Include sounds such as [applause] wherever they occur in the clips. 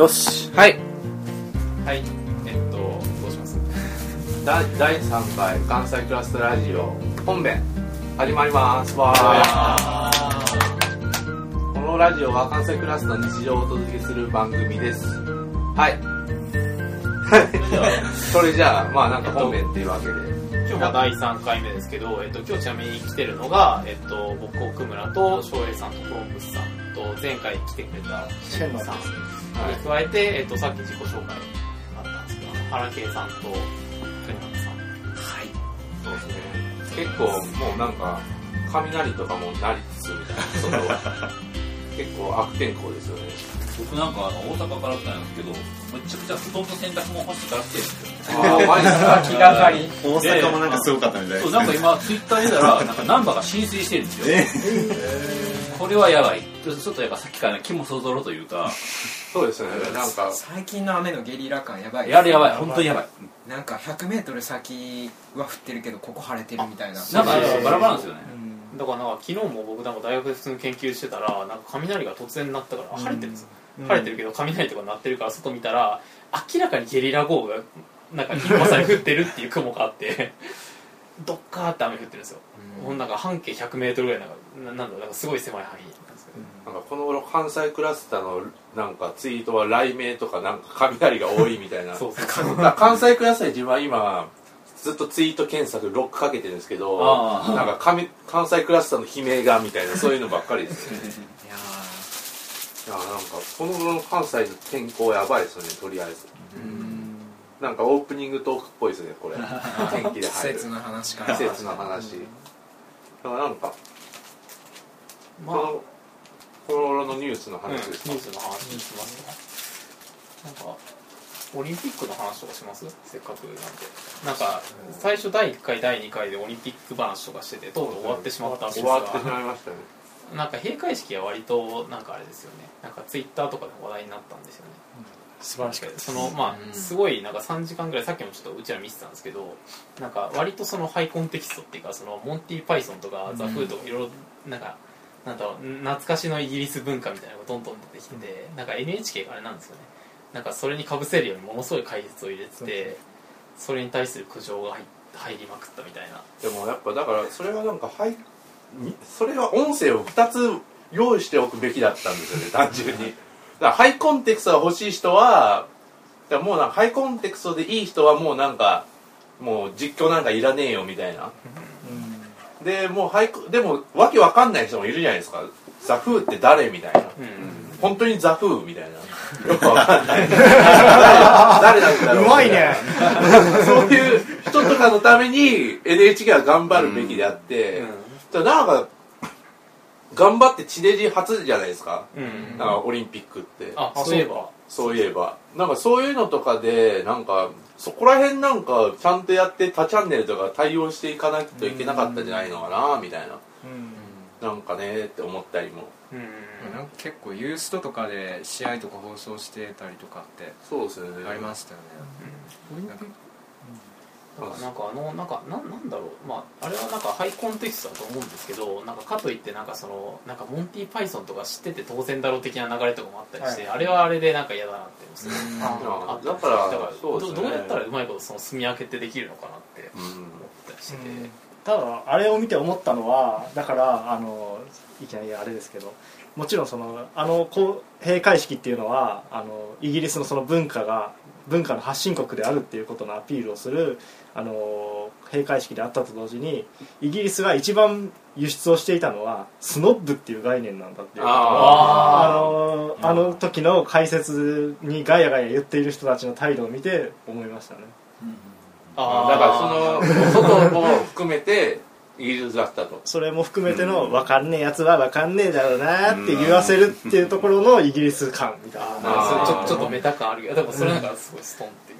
よし。はい。はい。えっとどうします？第第3回関西クラスタラジオ本編始まります。わー。このラジオは関西クラスの日常をお届けする番組です。はい。[laughs] それじゃあまあなんか本編っていうわけで。今日が第3回目ですけど、えっと、今日ちなみに来てるのが、えっと、僕奥村と翔平さんとコロンブスさんと前回来てくれたシェンさん。に加えて、えっと、さっき自己紹介あったんですけど原圭さんと国原さん。そうですね。結構もうなんか雷とかもなりつつみたいな外は。[laughs] 結構悪天候ですよね。僕なんかあの大阪から来たんですけどめちゃくちゃ布団と洗濯物干してから来てるんですよ。あーマジですか？気がかり。大阪もなんかすごかったみたいそうなんか今ツイッター見たらなんかナンバーが浸水してるんですよこれはやばい。ちょっとやっぱさっきから気もそぞろというか。そうですね。なんか最近の雨のゲリラ感やばいやれやばい。本当にやばい。なんか 100m 先は降ってるけどここ晴れてるみたいな。なんかバラバラなんですよね。だからなんか昨日も僕なんか大学で普通に研究してたらなんか雷が突然鳴ったから晴れてるんですよ、晴れてるけど雷とか鳴ってるから外見たら明らかにゲリラ豪雨がなんか一発で降ってるっていう雲があってどっかーって雨降ってるんですよ、もうなんか半径 100m ぐらいなんかななんだろうなんかすごい狭い範囲なんですけど、なんかこの頃関西クラスターのなんかツイートは雷鳴とかなんか雷が多いみたいな。[laughs] そう関西クラスター自分は今ずっとツイート検索ロックかけてるんですけどなんか関関西クラスターの悲鳴がみたいなそういうのばっかりですね。[laughs] いやいやなんかこの頃の関西の天候やばいですよねとりあえずなんかオープニングトークっぽいですねこれ。[laughs] 天気で季入る。節の話から。季節の話。だからなんかまあ、このこの頃のニュースのうん、ニュ話ですか、ースの話しますかなんかオリンピックの話とかします？せっかくなんで。なんか最初第1回第2回でオリンピック話とかしててとうとう終わってしまったんですが。終わってしまいましたね。なんか閉会式は割となんかあれですよね。なんかツイッターとかで話題になったんですよね素晴らしかったそのまうんあすごいなんか3時間ぐらいさっきもちょっとうちら見てたんですけどなんか割とそのハイコンテキストっていうかそのモンティ・パイソンとかザ・フーとかいろいろなんかなんだろう懐かしのイギリス文化みたいなのがどんどん出てきててなんか NHK があれなんですよね。なんかそれにかぶせるようにものすごい解説を入れててそれに対する苦情が入入りまくったみたいな。でもやっぱだからそれはなんかはいにそれは音声を2つ用意しておくべきだったんですよね単純に [laughs] だハイコンテクストが欲しい人はもうなんかハイコンテクストでいい人はもうなんかもう実況なんかいらねえよみたいな。でもうハイコでもわけわかんない人もいるじゃないですか。ザフーって誰みたいな。うん。本当にザフーみたいな。よくわかんない。誰誰なんだろううまいね。そういう人とかのために NHK は頑張るべきであって、だからなんか頑張って地デジ初じゃないですか、うん。なんかオリンピックって。あそういえば。そういえば。なんかそういうのとかでなんかそこら辺なんかちゃんとやって他チャンネルとか対応していかないといけなかったんじゃないのかなみたいな。なんかねって思ったりも。うん。なんか結構ユーストとかで試合とか放送してたりとかってそうですよね。ありましたよね。なんかなんかなんかあのなんかなんなんだろう。まああれはなんかハイコンテキストだと思うんですけどなんかかといってなんかそのなんかモンティ・パイソンとか知ってて当然だろう的な流れとかもあったりして、あれはあれでなんか嫌だなってすごいあっただからだからそうねどどうやったらうまいことその住み分けってできるのかなってうん思ったりしてて、ただあれを見て思ったのはだからあのいきなりあれですけどもちろんそのあのこう閉会式っていうのはあのイギリスのその文化が文化の発信国であるっていうことのアピールをするあの閉会式であったと同時にイギリスが一番輸出をしていたのはスノッブっていう概念なんだっていう。ことをああのあの時の解説にガヤガヤ言っている人たちの態度を見て思いましたね。あー。だからその外も含めてイギリスだったと。それも含めての分かんねえやつは分かんねえだろうなって言わせるっていうところのイギリス感みたいな。ちょっとメタ感あるけどでもそれなんかすごいストンって言いう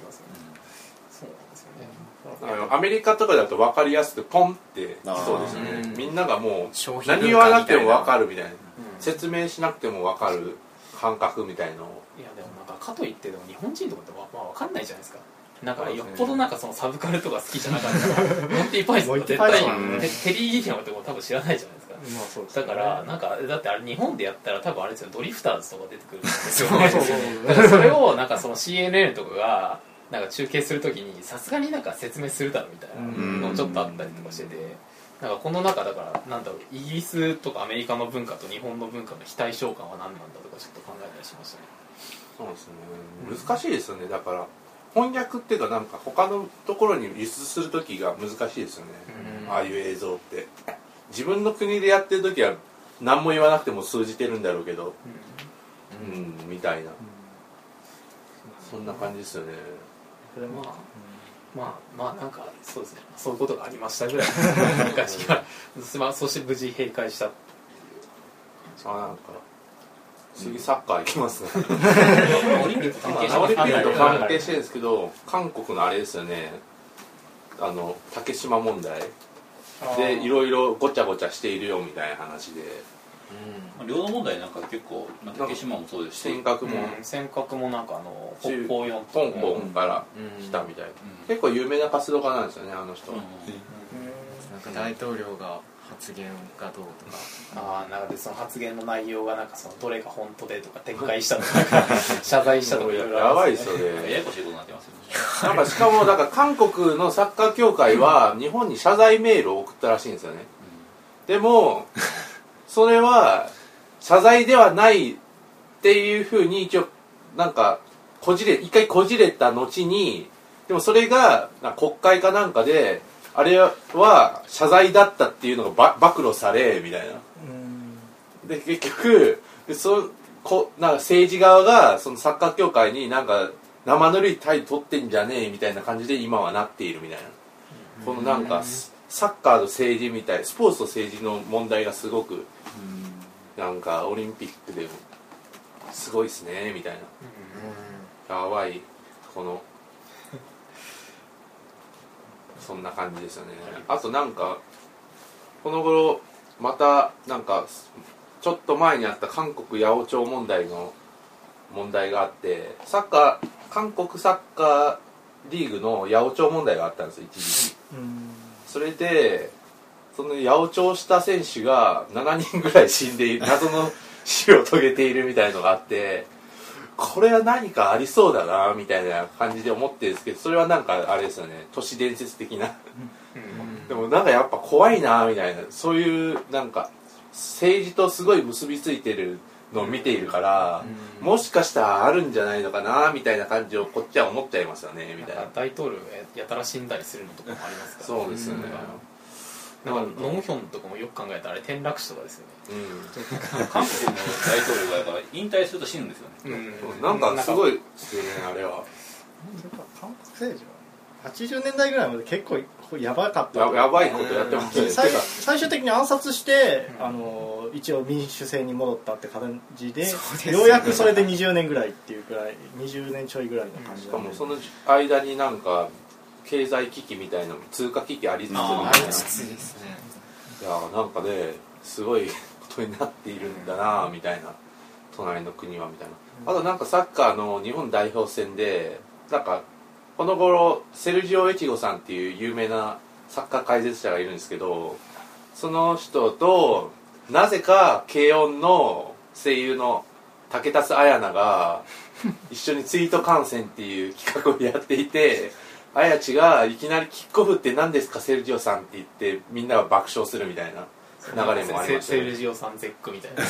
アメリカとかだと分かりやすくポンってそうですね。うん。みんながもう何言わなくても分かるみたいなうん説明しなくても分かる感覚みたいのを。いやでもなんかかといってでも日本人とかってまあ、まあ、分かんないじゃないですか。なんかよっぽどなんかそのサブカルとか好きじゃなかった。ら [laughs] モンティ・パイソンとか。絶対 [laughs] テリー・ギリアムとかも多分知らないじゃないですか。まあそうですだねからなんかだってあれ日本でやったら多分あれですよドリフターズとか出てくるんですよ [laughs] そうねそれをなんかその CNN とかがなんか中継するときにさすがになんか説明するだろみたいなのちょっとあったりとかしててなんかこの中だからなんだろうイギリスとかアメリカの文化と日本の文化の非対称感は何なんだとかちょっと考えたりしましたね。そうですね。難しいですよね。だから翻訳っていうかなんか他のところに輸出する時が難しいですよね、ああいう映像って。自分の国でやってる時は何も言わなくても通じてるんだろうけど。うん、みたいな。そんな感じですよねそれもまあまあまあなんかそうですねそういうことがありましたぐらいの [laughs] 感じが、まあ、そして無事閉会したあなんか次サッカー行きますね。オリンピック関係者オリンピックと関はい係してるんですけど韓国のあれですよね。あの竹島問題。でいろいろごちゃごちゃしているよみたいな話で領土問題なんか結構まあ竹島もそうですし。尖閣も。うん尖閣もなんかあの北中方四香港から来たみたいな。結構有名な活動家なんですよねあの人。うん。なんか大統領が発言がどうとか。ああなんかでその発言の内容がなんかそのどれが本当でとか撤回したとか。[laughs] 謝罪したとかいろいろやばいで。すよねややこしいことになってますよ。なんかしかもだから韓国のサッカー協会は日本に謝罪メールを送ったらしいんですよね。でもそれは謝罪ではないっていうふうに一応なんかこじれ一回こじれた後にでもそれが国会かなんかであれは謝罪だったっていうのがば暴露されみたいな。で結局でそこなんか政治側がそのサッカー協会になんか生ぬるい態度取ってんじゃねえみたいな感じで今はなっているみたいな。このなんかサッカーと政治みたいスポーツと政治の問題がすごくなんかオリンピックでもすごいっすねみたいな。やばいこの [laughs] そんな感じですよね。あとなんかこの頃またなんかちょっと前にあった韓国八百長問題の問題があってサッカー韓国サッカーリーグの八百長問題があったんですよ一時期。それでその八百長した選手が7人ぐらい死んでいる謎の死を遂げているみたいのがあってこれは何かありそうだなみたいな感じで思ってるんですけどそれはなんかあれですよね。都市伝説的な。でもなんかやっぱ怖いなみたいな。そういうなんか政治とすごい結びついてるのを見ているから、もしかしたらあるんじゃないのかなみたいな感じをこっちは思っちゃいますよねみたいな。大統領がやたら死んだりするのとかもありますから。そうですよね。なんかノンヒョンとかもよく考えたらあれ転落死とかですよね。うん。韓国の大統領がやっぱ引退すると死ぬんですよね。なんかすごいですよねあれは。韓国政治は。80年代ぐらいまで結構やばかった。ややばいことやってますよね最終的に暗殺して、あの一応民主制に戻ったって感じでようやくそれで20年ぐらいっていうくらい20年ちょいぐらいの感じしだねかもその間になんか経済危機みたいな通貨危機ありつつみたいな。ありつつですね。いやなんかねすごいことになっているんだなみたいな。隣の国はみたいな。あとなんかサッカーの日本代表戦でなんかこの頃セルジオ・エチゴさんっていう有名なサッカー解説者がいるんですけどその人となぜか軽音の声優の竹達彩奈が一緒にツイート観戦っていう企画をやっていて綾地がいきなりキックオフって何ですか？セルジオさんって言ってみんなが爆笑するみたいな流れもありましたよね。セルジオさんゼックみたいな。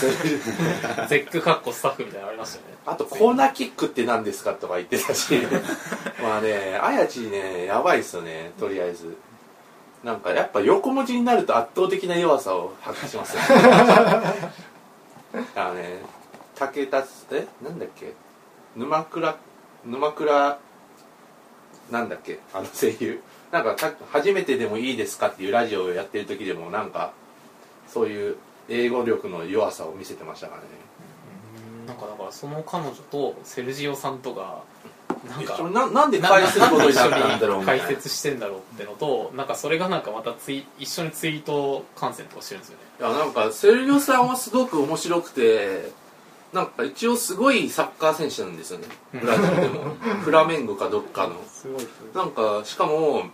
ゼックかっこスタッフみたいなのありましたよね。あとコーナーキックって何ですかとか言ってたし。[laughs] まあね綾地ねやばいっすよねとりあえず。なんかやっぱ横文字になると圧倒的な弱さを発揮しますよね。あのね武田え？なんだっけ？沼倉沼倉なんだっけ？[laughs] あの声優。なんかた初めてでもいいですかっていうラジオをやってる時でもなんかそういう英語力の弱さを見せてましたからね。なんかだからその彼女とセルジオさんとがなんかななんで返すことになったんだろう解説してんだろうってのとなんかそれがなんかまたツイ一緒にツイート観戦とかしてるんですよね。いやなんかセルジオさんはすごく面白くてなんか一応すごいサッカー選手なんですよね。ブラジルでも。[laughs] フラメンゴかどっかの。なんかしかも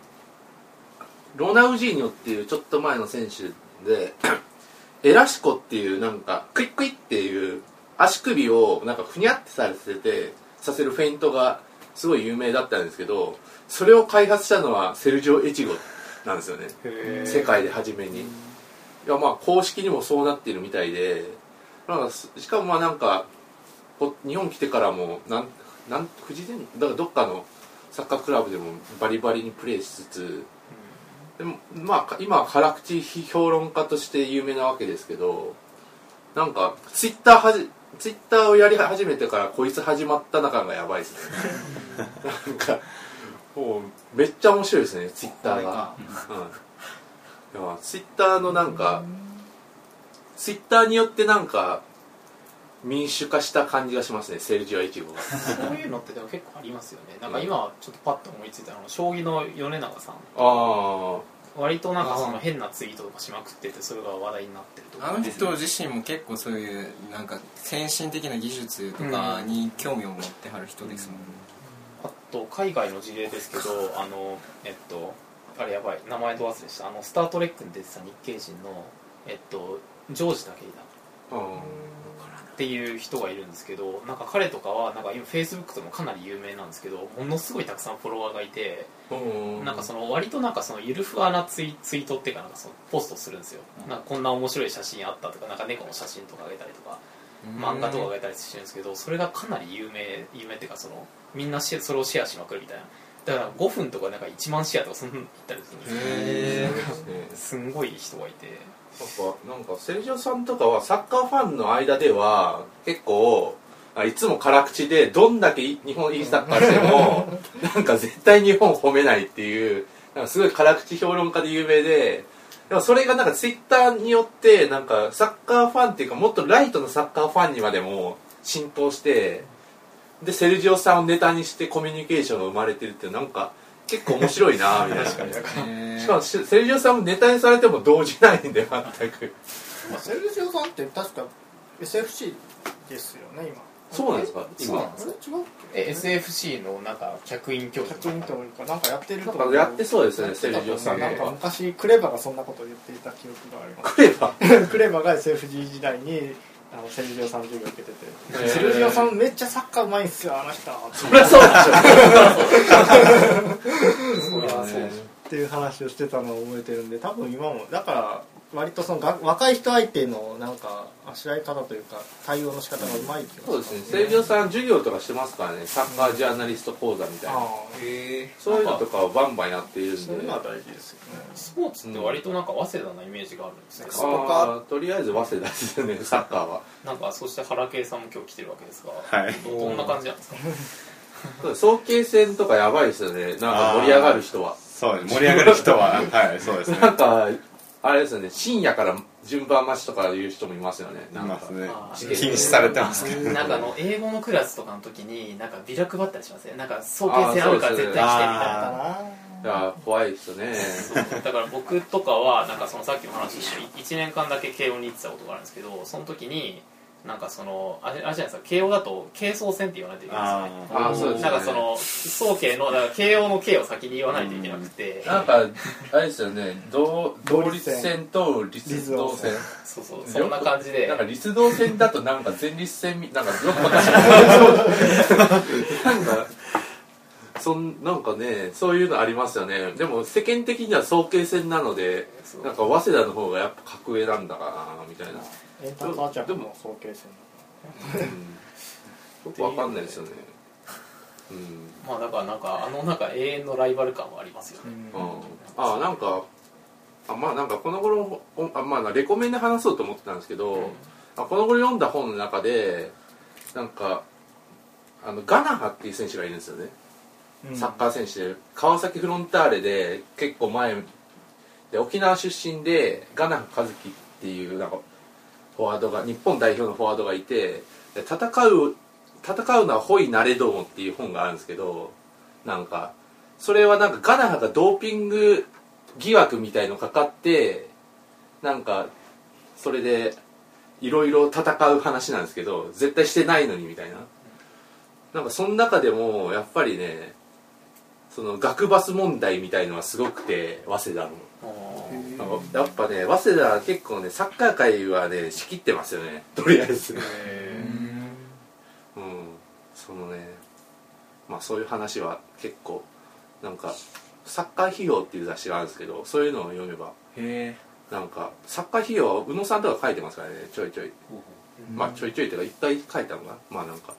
ロナウジーニョっていうちょっと前の選手で [clears throat] エラシコっていうなんかクイックイっていう足首をなんかふにゃってさせてさせるフェイントがすごい有名だったんですけどそれを開発したのはセルジオ越後なんですよね。世界で初めに。いやまあ公式にもそうなっているみたいでなんかすしかもまあなんかこ日本来てからもなんなん富士電だからどっかのサッカークラブでもバリバリにプレーしつつでもまあか今は辛口評論家として有名なわけですけどなんかツイッターはじツイッターをやり始めてからこいつ始まった中がやばいですね。[laughs] なんかもうめっちゃ面白いですねツイッターが。うん。いやツイッターのなんかツイッターによってなんか民主化した感じがしますねセルジオ・エチゴが。そういうのってでも結構ありますよね。なんか今ちょっとパッと思いついたのが将棋の米長さん。あ割となんかその変なツイートとかしまくっててそれが話題になってるとか。あの人自身も結構そういうなんか先進的な技術とかに興味を持ってはる人ですもんね、あと海外の事例ですけどあのえっとあれやばい。名前ど忘れした。あの「スター・トレック」に出てた日系人のえっとジョージだあうんっていう人がいるんですけどなんか彼とかはなんか今フェイスブックでもかなり有名なんですけどものすごいたくさんフォロワーがいてうん。なんかその割となんかそのゆるふわなツイツイートっていうかなんかそのポストするんですよ。なんかこんな面白い写真あったとかなんか猫の写真とかあげたりとか漫画とかあげたりしてるんですけどそれがかなり有名有名っていうかそのみんなシェそれをシェアしまくるみたいな。だから5分とかなんか1万シェアとかそんなのいったりするんですよ。へ [laughs] すんごい人がいてなんかなんかセルジオさんとかはサッカーファンの間では結構あいつも辛口でどんだけ日本いいサッカーしても [laughs] なんか絶対日本褒めないっていうなんかすごい辛口評論家で有名ででもそれがなんかツイッターによってなんかサッカーファンっていうかもっとライトのサッカーファンにまでも浸透してでセルジオさんをネタにしてコミュニケーションが生まれてるってなんか結構面白いな [laughs] みたいな。しかもセルジオさんもネタにされても動じないんで全く。まあセルジオさんって確か SFC ですよね今。そうなんですか？今。そうなんですあれ違うっえ SFC のなんか客員教け授100人というかなんかやってるとやってそうですねセルジオさんなんか昔クレバがそんなことを言っていた記憶がありますクレバ？[laughs] クレバが SFG 時代にあのセルジオさん授業受けてて、セルジオさんめっちゃサッカーうまいんすよあの人。そりゃそうでしそりゃそうでしょ [laughs] っていう話をしてたのを覚えてるんで多分今もだから割とそのが若い人相手のなんかあしらい方というか対応の仕方がうまい気がょそうですね。セルジオさん授業とかしてますからね。サッカージャーナリスト講座みたいな。あへえそういうのとかをバンバンやっているんあで。そういうのは大事ですよね。スポーツって割となんか早稲田なイメージがあるんですね、あーとりあえず早稲田ですよね [laughs] サッカーは。なんかそして原圭さんも今日来てるわけですが、はい。どどんな感じなんですか？早慶戦とかやばいですよね。なんか盛り上がる人はそうです盛り上がる人は。[laughs] はいそうですね。なんかあれですよね深夜から順番待ちとかいう人もいますよねいなんか。ますね。禁止されてますけどなんかあの英語のクラスとかの時になんかビラ配ったりしますね。なんか早慶戦あるから絶対来てみたいな。あいや怖いですよねだから僕とかはなんかそのさっきの話して1年間だけ慶応に行ってたことがあるんですけどその時になんかそのあれあれじゃないですか慶応だと慶操戦って言わないといけないんですよね。あー。そうですね。なんかその早慶のだから慶応の慶を先に言わないといけなくて。なんかあれですよね同同同立立戦と立道戦。そうそうそんな感じで。なんか立道戦だとなんか前立腺み [laughs] なんかどっかなんかそんなんかねそういうのありますよね。でも世間的には早慶戦なのでそう。なんか早稲田の方がやっぱ格上なんだかなみたいな、エンターチャーも早慶戦うん、よくわかんないですよね。うん。まあだからなんかあのなんか永遠のライバル感はありますよね、ああなんかあまあなんかこの頃おあまあレコメンで話そうと思ってたんですけど、あこの頃読んだ本の中でなんかあのガナハっていう選手がいるんですよね、サッカー選手で。川崎フロンターレで結構前で沖縄出身でガナハ和樹っていうなんかフォワードが日本代表のフォワードがいて戦う戦うのはホイなれどもっていう本があるんですけどなんかそれはなんかガナハがドーピング疑惑みたいのかかってなんかそれでいろいろ戦う話なんですけど絶対してないのにみたいな。なんかその中でもやっぱりねその学バス問題みたいのはすごくて早稲田の。やっぱね早稲田は結構ねサッカー界はね仕切ってますよね。とりあえず。うん。そのねまあそういう話は結構なんかサッカー費用っていう雑誌があるんですけどそういうのを読めばへなんかサッカー費用は宇野さんとか書いてますからねちょいちょい。まあちょいちょいっていうか一回書いたのかな。まあなんか。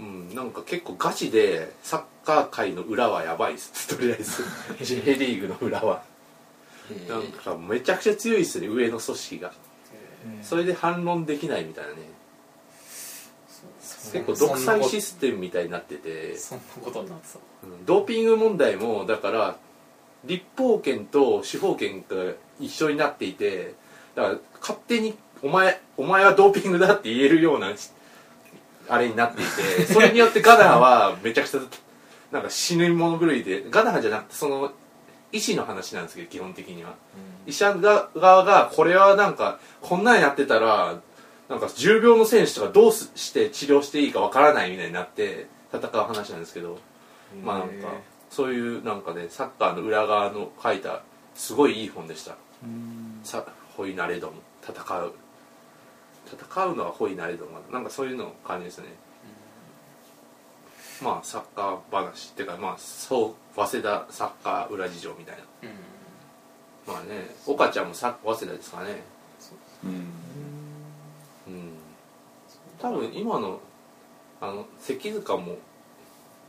うんなんか結構ガチでサッカー界の裏はやばいっす。とりあえず。[laughs] J リーグの裏は。えなんかめちゃくちゃ強いっすね上の組織が。それで反論できないみたいなね。結構独裁システムみたいになってて。そんなことになってたう。んドーピング問題もだから立法権と司法権が一緒になっていてだから勝手にお前お前はドーピングだって言えるようなあれになっていて [laughs] それによってガナーはめちゃくちゃなんか死ぬ者狂いでガナーじゃなくてその医師の話なんですけど基本的には、医者側がこれはなんかこんなんやってたらなんか重病の選手とかどうすして治療していいかわからないみたいになって戦う話なんですけどまあなんかそういうなんかねサッカーの裏側の書いたすごいいい本でした。さホイナレドン。戦う。戦うのはホイナレドンがな。んかそういうの感じですねまあサッカー話っていうかまあそう早稲田サッカー裏事情みたいな。うん。まあね岡ちゃんもサ早稲田ですからねうんうん。多分今のあの関塚も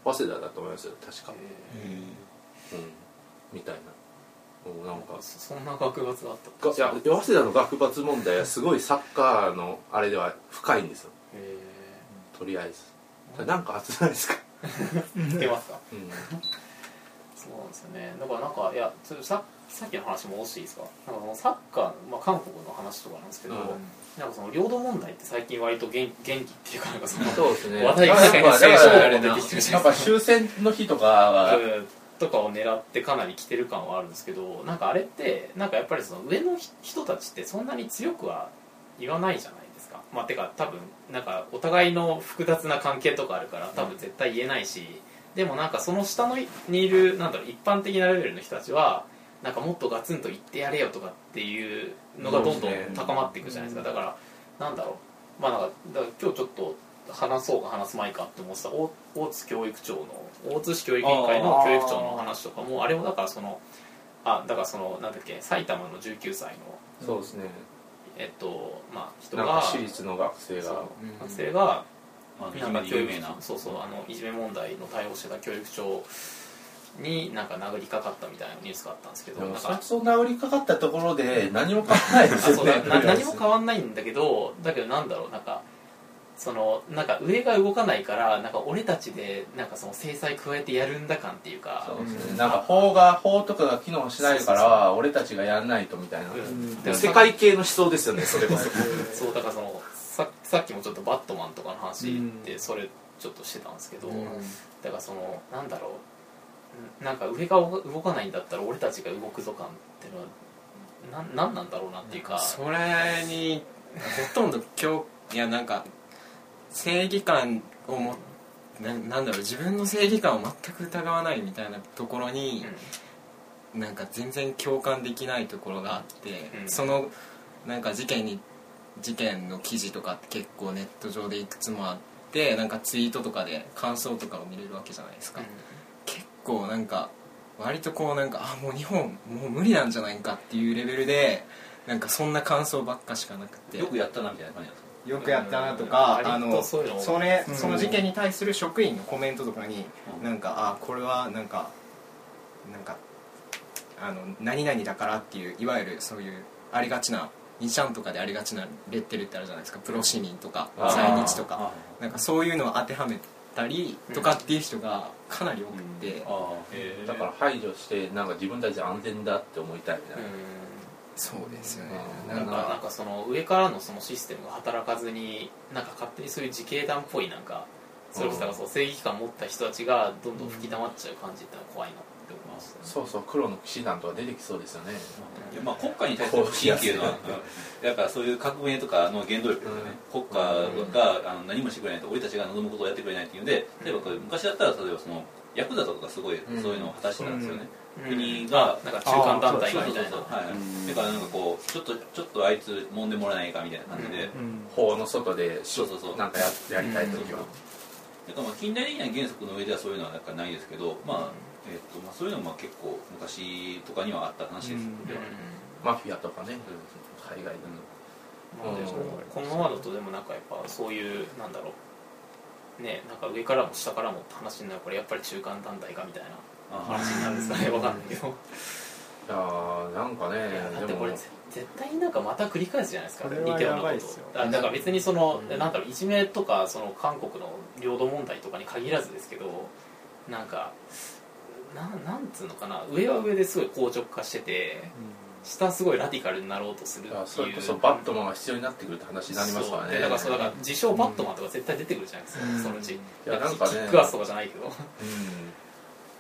早稲田だと思いますよ確か。うん。みたいな。もうなんか。そんな学閥があったがいや早稲田の学閥問題はすごいサッカーのあれでは深いんですよ。へとりあえずなんか熱ないですか、えつけますか？うん、そうなんですよね。だからなんかいやそれささっきの話戻していいですか？なんかそのサッカー、まあ、韓国の話とかなんですけど、うん。なんかその領土問題って最近割と元元気っていうかなんかそのそうですね。話題がやっぱ世界にだから出てきてるじですか終戦の日とかはうん。とかを狙ってかなり来てる感はあるんですけどなんかあれってなんかやっぱりその上の人たちってそんなに強くは言わないじゃないですかまあてか多分なんかお互いの複雑な関係とかあるから多分絶対言えないしでもなんかその下のにいるなんだろう一般的なレベルの人たちはなんかもっとガツンと言ってやれよとかっていうのがどんどん高まっていくじゃないですか。だからなんだろう。まあなんかだから今日ちょっと話そうか話すまいかって思ってた大大津教育長の大津市教育委員会の教育長の話とかもあれもだからそのあだからそのなんだっけ埼玉の19歳のそうですねえっとまあ人がか私立の学生が。学生がなんか教育有名な。そうそうあのいじめ問題の対応してた教育長になんか殴りかかったみたいなニュースがあったんですけどなんかそう治りかかったところで何も変わらないですあそうよね [laughs] 何も変わんないんだけどだけどなんだろうなんかそのなんか上が動かないからなんか俺たちでなんかその制裁加えてやるんだ感っていうか。そうですね。なんか法が法とかが機能しないから俺たちがやらないとみたいな、うん。でも世界系の思想ですよねそれこそ。[laughs] そうだからそのささっきもちょっとバットマンとかの話でそれちょっとしてたんですけど、だからそのなんだろう。なんか上が動かないんだったら俺たちが動くぞ感っていうのはなんなんなんだろうなっていうか。それにほとんど今日いやなんか正義感をもななんだろう自分の正義感を全く疑わないみたいなところに、なんか全然共感できないところがあって、うん。そのなんか事件に事件の記事とかって結構ネット上でいくつもあってなんかツイートとかで感想とかを見れるわけじゃないですか、結構なんか割とこうなんかあもう日本もう無理なんじゃないかっていうレベルでなんかそんな感想ばっかしかなくて。よくやったなみたいな感じだったよくやったなとか、うん。あのそういうのそれうん。その事件に対する職員のコメントとかに、うん。なんかあこれはなんかなんかあの何々だからっていういわゆるそういうありがちな2ちゃんとかでありがちなレッテルってあるじゃないですか。プロ市民とか在日とか。あなんかそういうのを当てはめたりとかっていう人がかなり多くて、あへえだから排除してなんか自分たち安全だって思いたいみたいな、そうですよね。うん。なんか。なんかその上からのそのシステムが働かずになんか勝手にそういう自警団っぽいなんかそれこそだからそう正義感持った人たちがどんどん吹き溜まっちゃう感じってのは怖いなって思いましたね。そうそう黒の騎士団とか出てきそうですよね。いやまあ、国家に対する不信っていうのは、やっぱそういう革命とかの原動力ですよね、国家があの何もしてくれないと、俺たちが望むことをやってくれないっていうので、例えばこれ昔だったら、例えばそのヤクザとかがすごいそういうのを果たしてたんですよね、国がなんか中間団体がみたいな。はい。だからなんかこうちょっとちょっとあいつ揉んでもらえないかみたいな感じで、うん。法の外でそうそうそう。なんかややりたい時は、だからまあ近代的な原則の上ではそういうのはなんかないですけど、まあえっとまあ、そういうのもまあ結構昔とかにはあった話です、うん。では。マフィアとかね海外でまあでもうんこのままだとでもなんかやっぱそういうなんだろう。ねなんか上からも下からもって話になるからやっぱり中間団体かみたいな。あ話になるんですかねわかんないけど。いやーなんかねいやだってこれぜ絶対なんかまた繰り返すじゃないですか似たよ。うなことあだから別にその、うん。なんだろういじめとかその韓国の領土問題とかに限らずですけどなんかなんなんつうのかな上は上ですごい硬直化してて下はすごいラディカルになろうとするっていう。それこそバットマンが必要になってくるって話になりますからねだからそうだから自称バットマンとか絶対出てくるじゃないですか、うん。そのうち。いやなんかね。キックアスとかじゃないけど。うん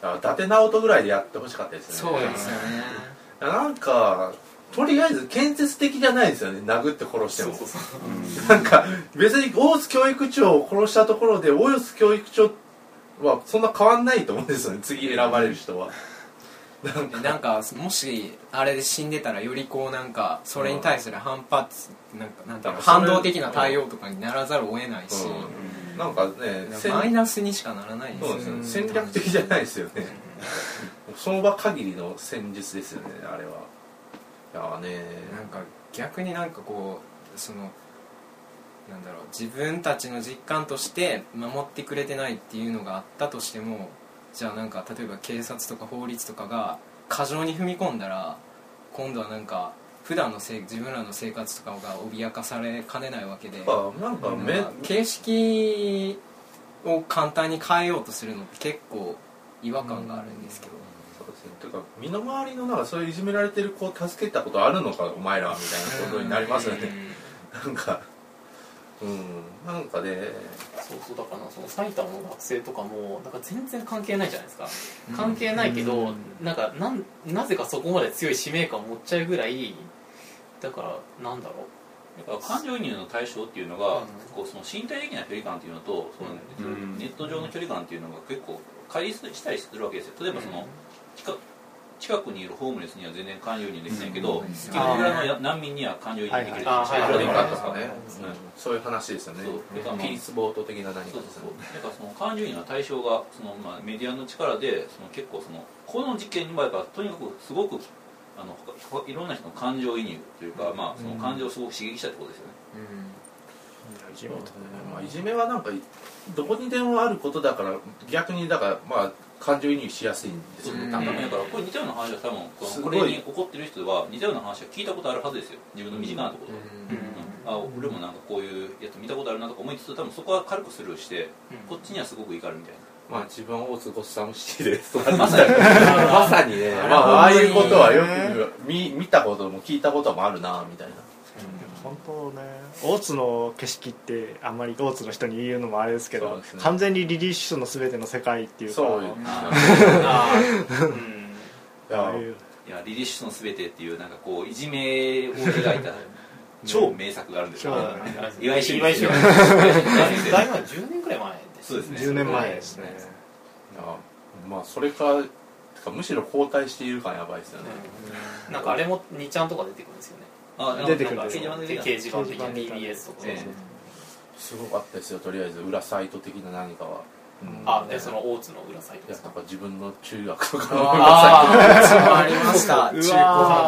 伊達直人ぐらいでやってほしかったですよね。そうですよね。なんかとりあえず建設的じゃないですよね。殴って殺しても。そうそうそう。なんか別に大津教育長を殺したところで大津教育長はそんな変わんないと思うんですよね。次選ばれる人は。なんかなんかもしあれで死んでたらよりこうなんかそれに対する反発なんかなんていうのだからそれ反動的な対応とかにならざるを得ないし、うんなんかね戦マイナスにしかならないですそうよ。ね戦略的じゃないですよね。その場限りの戦術ですよねあれは。いやーねなんか逆になんかこうそのなんだろう自分たちの実感として守ってくれてないっていうのがあったとしてもじゃあなんか例えば警察とか法律とかが過剰に踏み込んだら今度はなんか普段のせい自分らの生活とかが脅かされかねないわけで。なんか形式を簡単に変えようとするのって結構違和感があるんですけど、そうですね。というか身の回りのなんかそういういじめられてる子を助けたことあるのかお前らみたいなことになりますよね。なんかうんなんかねそうそうだからその埼玉の学生とかもなんか全然関係ないじゃないですか。関係ないけど、なんかなんなぜかそこまで強い使命感を持っちゃうぐらいだからなんだろだから感情移入の対象っていうのが、うん。こうその身体的な距離感っていうのとその、うん。ネット上の距離感っていうのが結構乖離したりするわけですよ。例えばその、近近くにいるホームレスには全然感情移入できないけど、うん。結局裏のや難民には感情移入できるっていうはいはいそうん。そういう話ですよね。そう。だからまあピースボート的な何かその感情移入の対象がその、まあ、メディアの力でその結構そのこの実験にもやっぱとにかくすごくあの他いろんな人の感情移入というか、まあ、その感情をすごく刺激したってことですよね、いじめとかね。まあ、いじめはなんかどこにでもあることだから逆にだからまあ感情移入しやすいんですよね、うん。だからこれ似たような話は多分これに起こってる人は似たような話は聞いたことあるはずですよ自分の身近なところで、う、あ俺もなんかこういうやつ見たことあるなとか思いつつ多分そこは軽くスルーして、うんこっちにはすごく怒るみたいな。まあ自分は大津ゴッサムシティで育ちました [laughs] まさにね。まあああいうことはよく見見たことも聞いたこともあるなみたいな本当ね。大津の景色ってあんまり大津の人に言うのもあれですけどね。完全にリリッシュの全ての世界っていうか。そうああーうん。いやリリッシュのすべてっていうなんかこういじめを描いた [laughs] 超名作があるんですよ、そう岩井俊岩井俊岩井先生だいぶ前10年くらい前ですそうですね。10年前ですね。まあそれかむしろ後退している感やばいですよね、うん。なんかあれも2ちゃんとか出てくるんですよ出てくる掲示板的な。掲示板 BBS とか、ええすごかったですよとりあえず。裏サイト的な何かは、うん。あでその大津の裏サイトいやですか。なんか自分の中学とかの裏ああうちもありました中古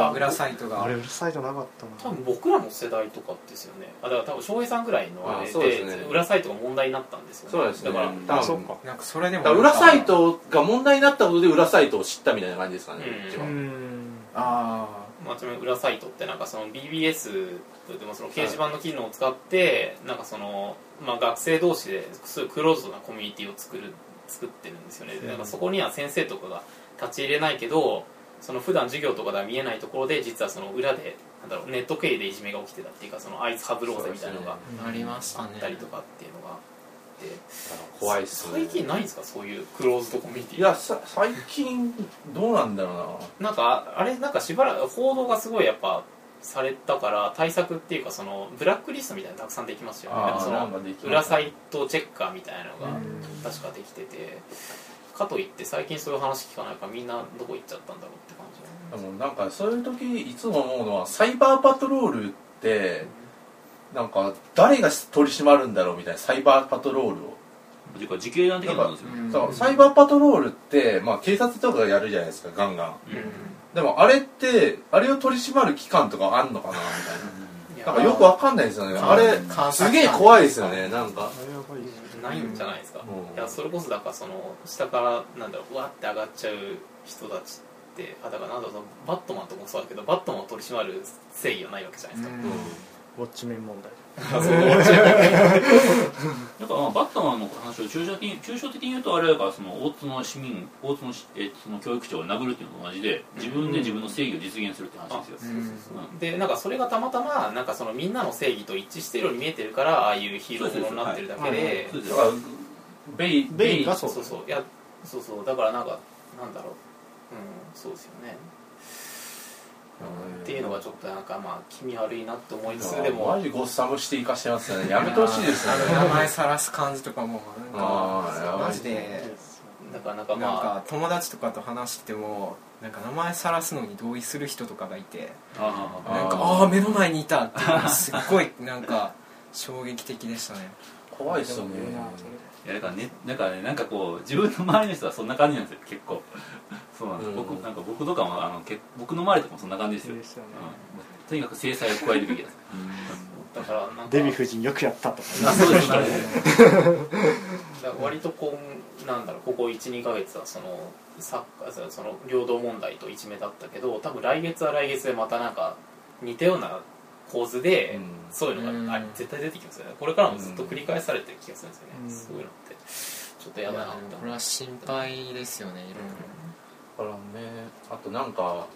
の裏サイトがあれうるさいとなかったな多分僕らの世代とかですよねあだから多分翔平さんぐらいのあれで裏サイトが問題になったんですよねそうですねだから、うんあそっかなんかそれでも裏サイトが問題になったことで裏サイトを知ったみたいな感じですかね、うん一番うんあまあ、ちなみに裏サイトってなんかその BBS でもその掲示板の機能を使ってなんかその、まあ、学生同士ですごいクローズドなコミュニティを作る作ってるんですよね。でなんかそこには先生とかが立ち入れないけどその普段授業とかでは見えないところで実はその裏でなんだろうネット経由でいじめが起きてたっていうかそのあいつハブろうぜみたいなのがありましたあねったりとかっていうのが怖いっすね。最近ないんですか？そういうクローズドコミュニティ。いやさ最近どうなんだろうな。なんかあれなんかしばらく報道がすごいやっぱされたから対策っていうかそのブラックリストみたいなのたくさんできますよね。その裏サイトチェッカーみたいなのがうん。確かできてて。かといって最近そういう話聞かないからみんなどこ行っちゃったんだろうって感じでもなんかそういう時いつも思うのはサイバーパトロールってなんか誰が取り締まるんだろうみたいなサイバーパトロールを。ていうか時系団的なものですよそうサイバーパトロールって、まあ、警察とかがやるじゃないですかガンガン。でもあれってあれを取り締まる機関とかあんのかなみたいな。なんかよくわかんないですよね。あれすげえ怖いですよねなんか。ないんじゃないですか、うん。いやそれこそだからその下からなんだろうわって上がっちゃう人たちってあだからなんだろうそのバットマンとかもそうだけどバットマンを取り締まる正義はないわけじゃないですか、ウォッチメン問題。だからまあバットマンの話を抽象的に抽象的に言うとあれだからその大津の市民大津のしえその教育長を殴るっていうのと同じで自分で自分の正義を実現するって話ですよ、うん。でなんかそれがたまたまなんかそのみんなの正義と一致してるように見えてるからああいうヒーローものになってるだけで。そうですだからベイベイ。がそう。そうそう。いやそうそう。だからなんかなんだろう。うんそうですよねっていうのがちょっとなんかまあ気味悪いなって思いつつでも。マジゴッサムシティ化してますよね。やめてほしいですよね。あの名前さらす感じとかもなんかマジで。だからなんかなんまあ。か友達とかと話してもなんか名前さらすのに同意する人とかがいてああなんかあー。あ目の前にいたっていうのがすっごい [laughs] なんか衝撃的でしたね。怖いですよね。いやだからねだからねなんかこう自分の周りの人はそんな感じなんですよ結構そうなんです、うん。僕なんか僕とかもあのけ僕の周りとかもそんな感じですよ、ですよね。うん。とにかく制裁を加えるべきですだからなんかデヴィ夫人よくやったと。かあそうですね。[laughs] 割とこうなんだろうここ12ヶ月はそのサッカーその領土問題と一目だったけど多分来月は来月でまたなんか似たような構図で、うん。そういうのが、あうん。絶対出てきますよね。これからもずっと繰り返されてる気がするんですよね、うん。そういうのって。ちょっとやだなってこれは心配ですよねいろいろ。だからね。あとなんか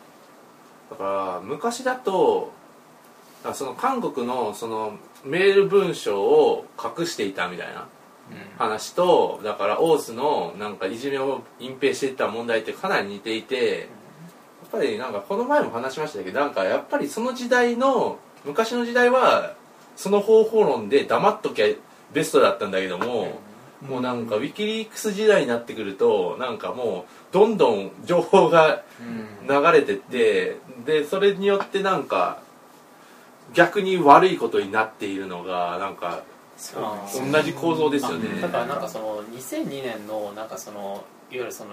だから昔だとその韓国のそのメール文章を隠していたみたいな話とだからオースのなんかいじめを隠蔽していった問題ってかなり似ていてやっぱりなんかこの前も話しましたけどなんかやっぱりその時代の昔の時代はその方法論で黙っときゃベストだったんだけども、もうなんかウィキリークス時代になってくるとなんかもうどんどん情報がうん。流れてってでそれによってなんか逆に悪いことになっているのがなんか同じ構造ですよね。だからなんかその2002年のなんかそのいわゆるその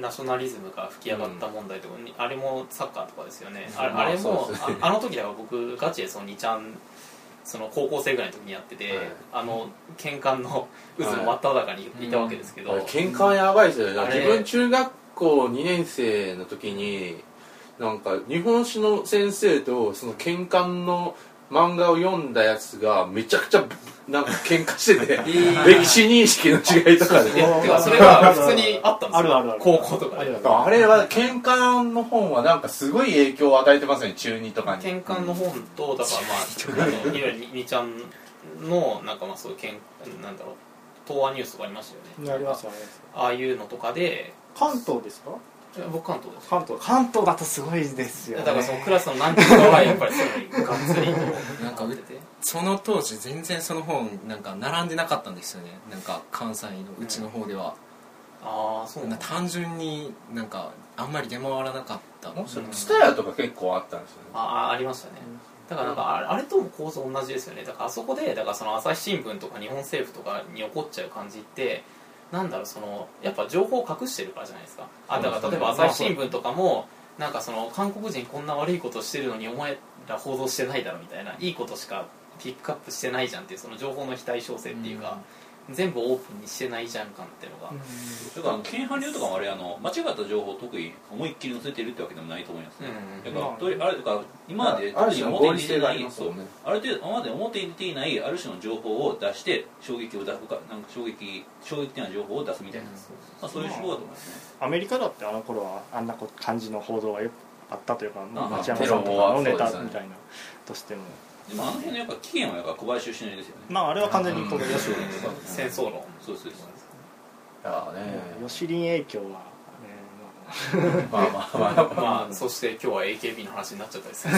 ナショナリズムが吹き上がった問題とかに、あれもサッカーとかですよね、あれまああれもね。ああの時だから僕ガチでその2ちゃんその高校生ぐらいの時にやってて、はい。あの喧嘩の渦の真っ只中にい。たわけですけど、あれ喧嘩やばいですよね。自分中学校2年生の時になんか日本史の先生とその喧嘩の漫画を読んだやつがめちゃくちゃなんか喧嘩してて [laughs] 歴史認識の違いとかでてかそれが普通にあったんですよ。あるあるある。高校とかで。あれは喧嘩の本はなんかすごい影響を与えてますね中2とかに。喧嘩の本とだからまああのいわゆるにちゃんのなんかまあそういうけんなんだろう東亜ニュースとかありましたよね。ありますよねああいうのとかで。関東ですか？僕関東です。関東。関東だとすごいですよね。だからそのクラスの何人かはやっぱりそういがっつりとなんかその当時全然その本なんか並んでなかったんですよね。なんか関西のうちの方では、ああそうな単純になんかあんまり出回らなかった。もうそれツタヤとか結構あったんですよね。ああありましたね。だからなんかあれあれとも構造同じですよね。だからあそこでだからその朝日新聞とか日本政府とかに起こっちゃう感じってなんだろうそのやっぱ情報を隠してるからじゃないですか。あだから例えば朝日新聞とかもなんかその韓国人こんな悪いことしてるのにお前ら報道してないだろみたいないいことしかピックアップしてないじゃんっていうその情報の非対称性っていうか、全部オープンにしてないじゃん感っていうのが、だからあのケンハン流とかもあれあの間違った情報を特に思いっきり載せてるってわけでもないと思いますね、うん。だからあれだから今まである種の合理に出てないそう。ある程度今まで表に出ていないある種の情報を出して衝撃を出すかなんか衝撃衝撃的な情報を出すみたいな、まあ、そういう手法だと思いますね。アメリカだってあの頃はあんなこ感じの報道がよくあったというかあ町山さんとかのネタみたいなとしてもでもあの辺のやっぱ起源はやっぱ小林秀ですよね。まああれは完全に東京吉戦争論。そうそうそういやね。吉林影響は、ねまあまあまあ。まあまあそして今日は AKB の話になっちゃったりする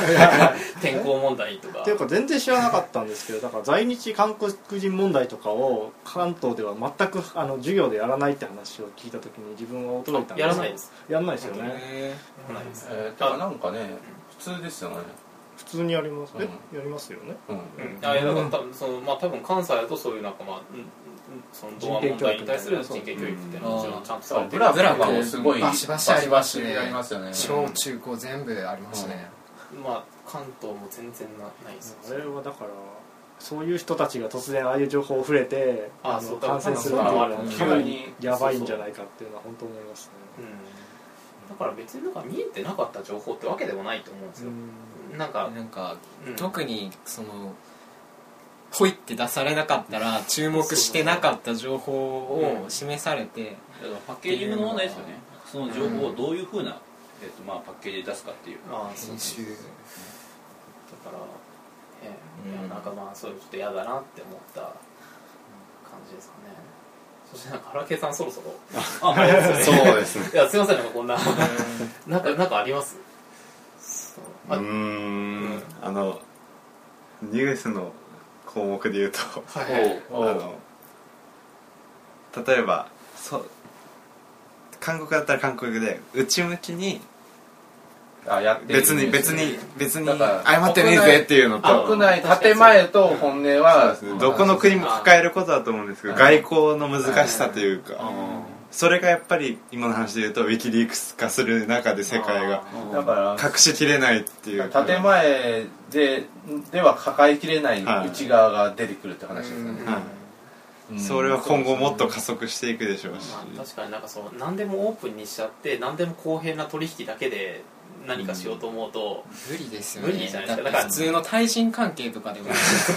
[laughs] 天候問題とか。っていうか全然知らなかったんですけどだから在日韓国人問題とかを関東では全くあの授業でやらないって話を聞いた時に自分は驚いたんですやらないです。やらないですよね。へやらないです。えーだからなんかね普通ですよね普通にやります、えうやりますよね。うん。うん、あいやだから多分そのまあ多分関西だとそういうなんかまあ、うんうんその同和問題に対する人権教育っていうのはもちろんちゃんとされてる。ブラブラブラもすごいバシバシありますねバシバシありますよね。小中高全部ありますね、まあ関東も全然なないですあれはだからそういう人たちが突然ああいう情報を触れてあそうあの感染するっていうのは多分かなり急にやばいんじゃないかっていうのは本当思いますね。うん。だから別になんか見えてなかった情報ってわけでもないと思うんですよ、なんか、なんか、うん。特にそのほいって出されなかったら注目してなかった情報を示されて、だからパッケージングの問題ですよね。その情報をどういうふうな、えっとまあ、パッケージで出すかっていう。ああそう編集。だから、ええいうん。やなんかまあそういうちょっと嫌だなって思った感じですかね。そしてなんか原家さんそろそろ。あはいそうですね。[laughs] いやすいませんなんかこんな。なんかなんかあります？そうあうーんあのニュースの項目で言うとはいあの例えばそう韓国だったら韓国で内向きにあやってる別に別に別に謝ってねえぜっていうのと国内建前と本音はね。どこの国も抱えることだと思うんですけど外交の難しさというかそれがやっぱり今の話で言うとウィキリークス化する中で世界がだから隠しきれないっていう。か建前ででは抱えきれないはい。内側が出てくるって話ですよね、はい。うん。それは今後もっと加速していくでしょうし。まあ、確かになんかそう何でもオープンにしちゃって何でも公平な取引だけで何かしようと思うと、無理ですよ無ね理じゃないですか。だって普通の対人関係とかでも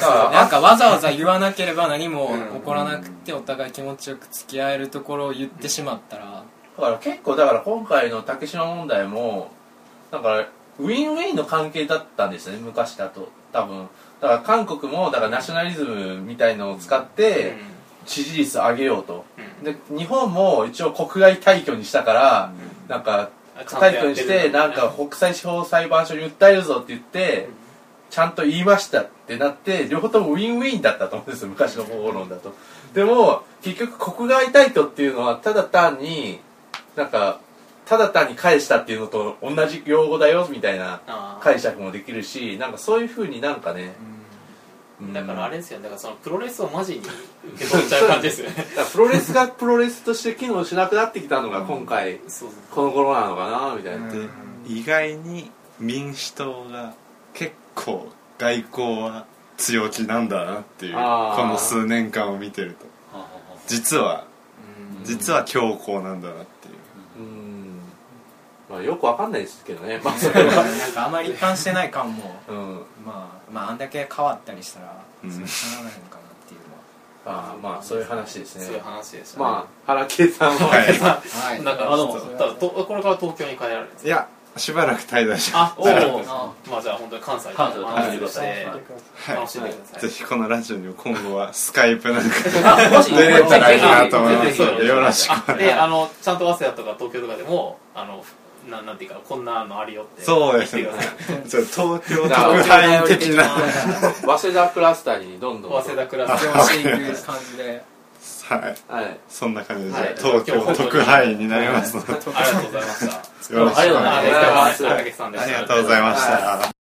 あなんかわざわざ言わなければ何もうん。起こらなくてお互い気持ちよく付き合えるところを言ってしまったら。だから結構だから今回の竹島問題もだからウィンウィンの関係だったんですよね昔だと。多分。だから韓国もだからナショナリズムみたいのを使って支持率上げようと。うん。で日本も一応国外退去にしたからなんか退去にしてなんか国際司法裁判所に訴えるぞって言ってちゃんと言いましたってなって両方ともウィンウィンだったと思うんですよ昔の方法論だと。でも結局国外退去っていうのはただ単になんかただ単に返したっていうのと同じ用語だよみたいな解釈もできるしなんかそういうふうになんかね、うんだからあれですよね。だからそのプロレスをマジに受け取っちゃう感じですよね。プロレスがプロレスとして機能しなくなってきたのが今回この頃なのかなみたいな、で意外に民主党が結構外交は強気なんだなっていうこの数年間を見てると。実は実は強硬なんだなっていう。うん。まあよくわかんないですけどね。[laughs] まあそれは。なんかあまり一貫してない感もうん。まあまああんだけ変わったりしたらうん。そうしょうがないのかなっていうのは。ああまあそういう話ですね。そういう話でしたね。まあ原圭さんは、はい。さはい。[laughs] なんかあのただとこれから東京に帰られるんですかいやしばらく滞在しまあおまあじゃあ本当に関西で。関西で。楽しんで。くださいはい。楽しんでください。すぜひこのラジオにも今後はスカイプなんか [laughs] 出れたらいいなと思います。よろしくあであのちゃんと早稲田とか東京とかでもあのななんていうかこんなのあるよってそうですね。言ってください。ちょっと東京特派員的な。早稲田クラスターにどんどん。早稲田クラス上していく感じではい。はい。そんな感じで、はい。東京特派員になりますので。ありがとうございました。よろしくお願いします。ありがとうございました、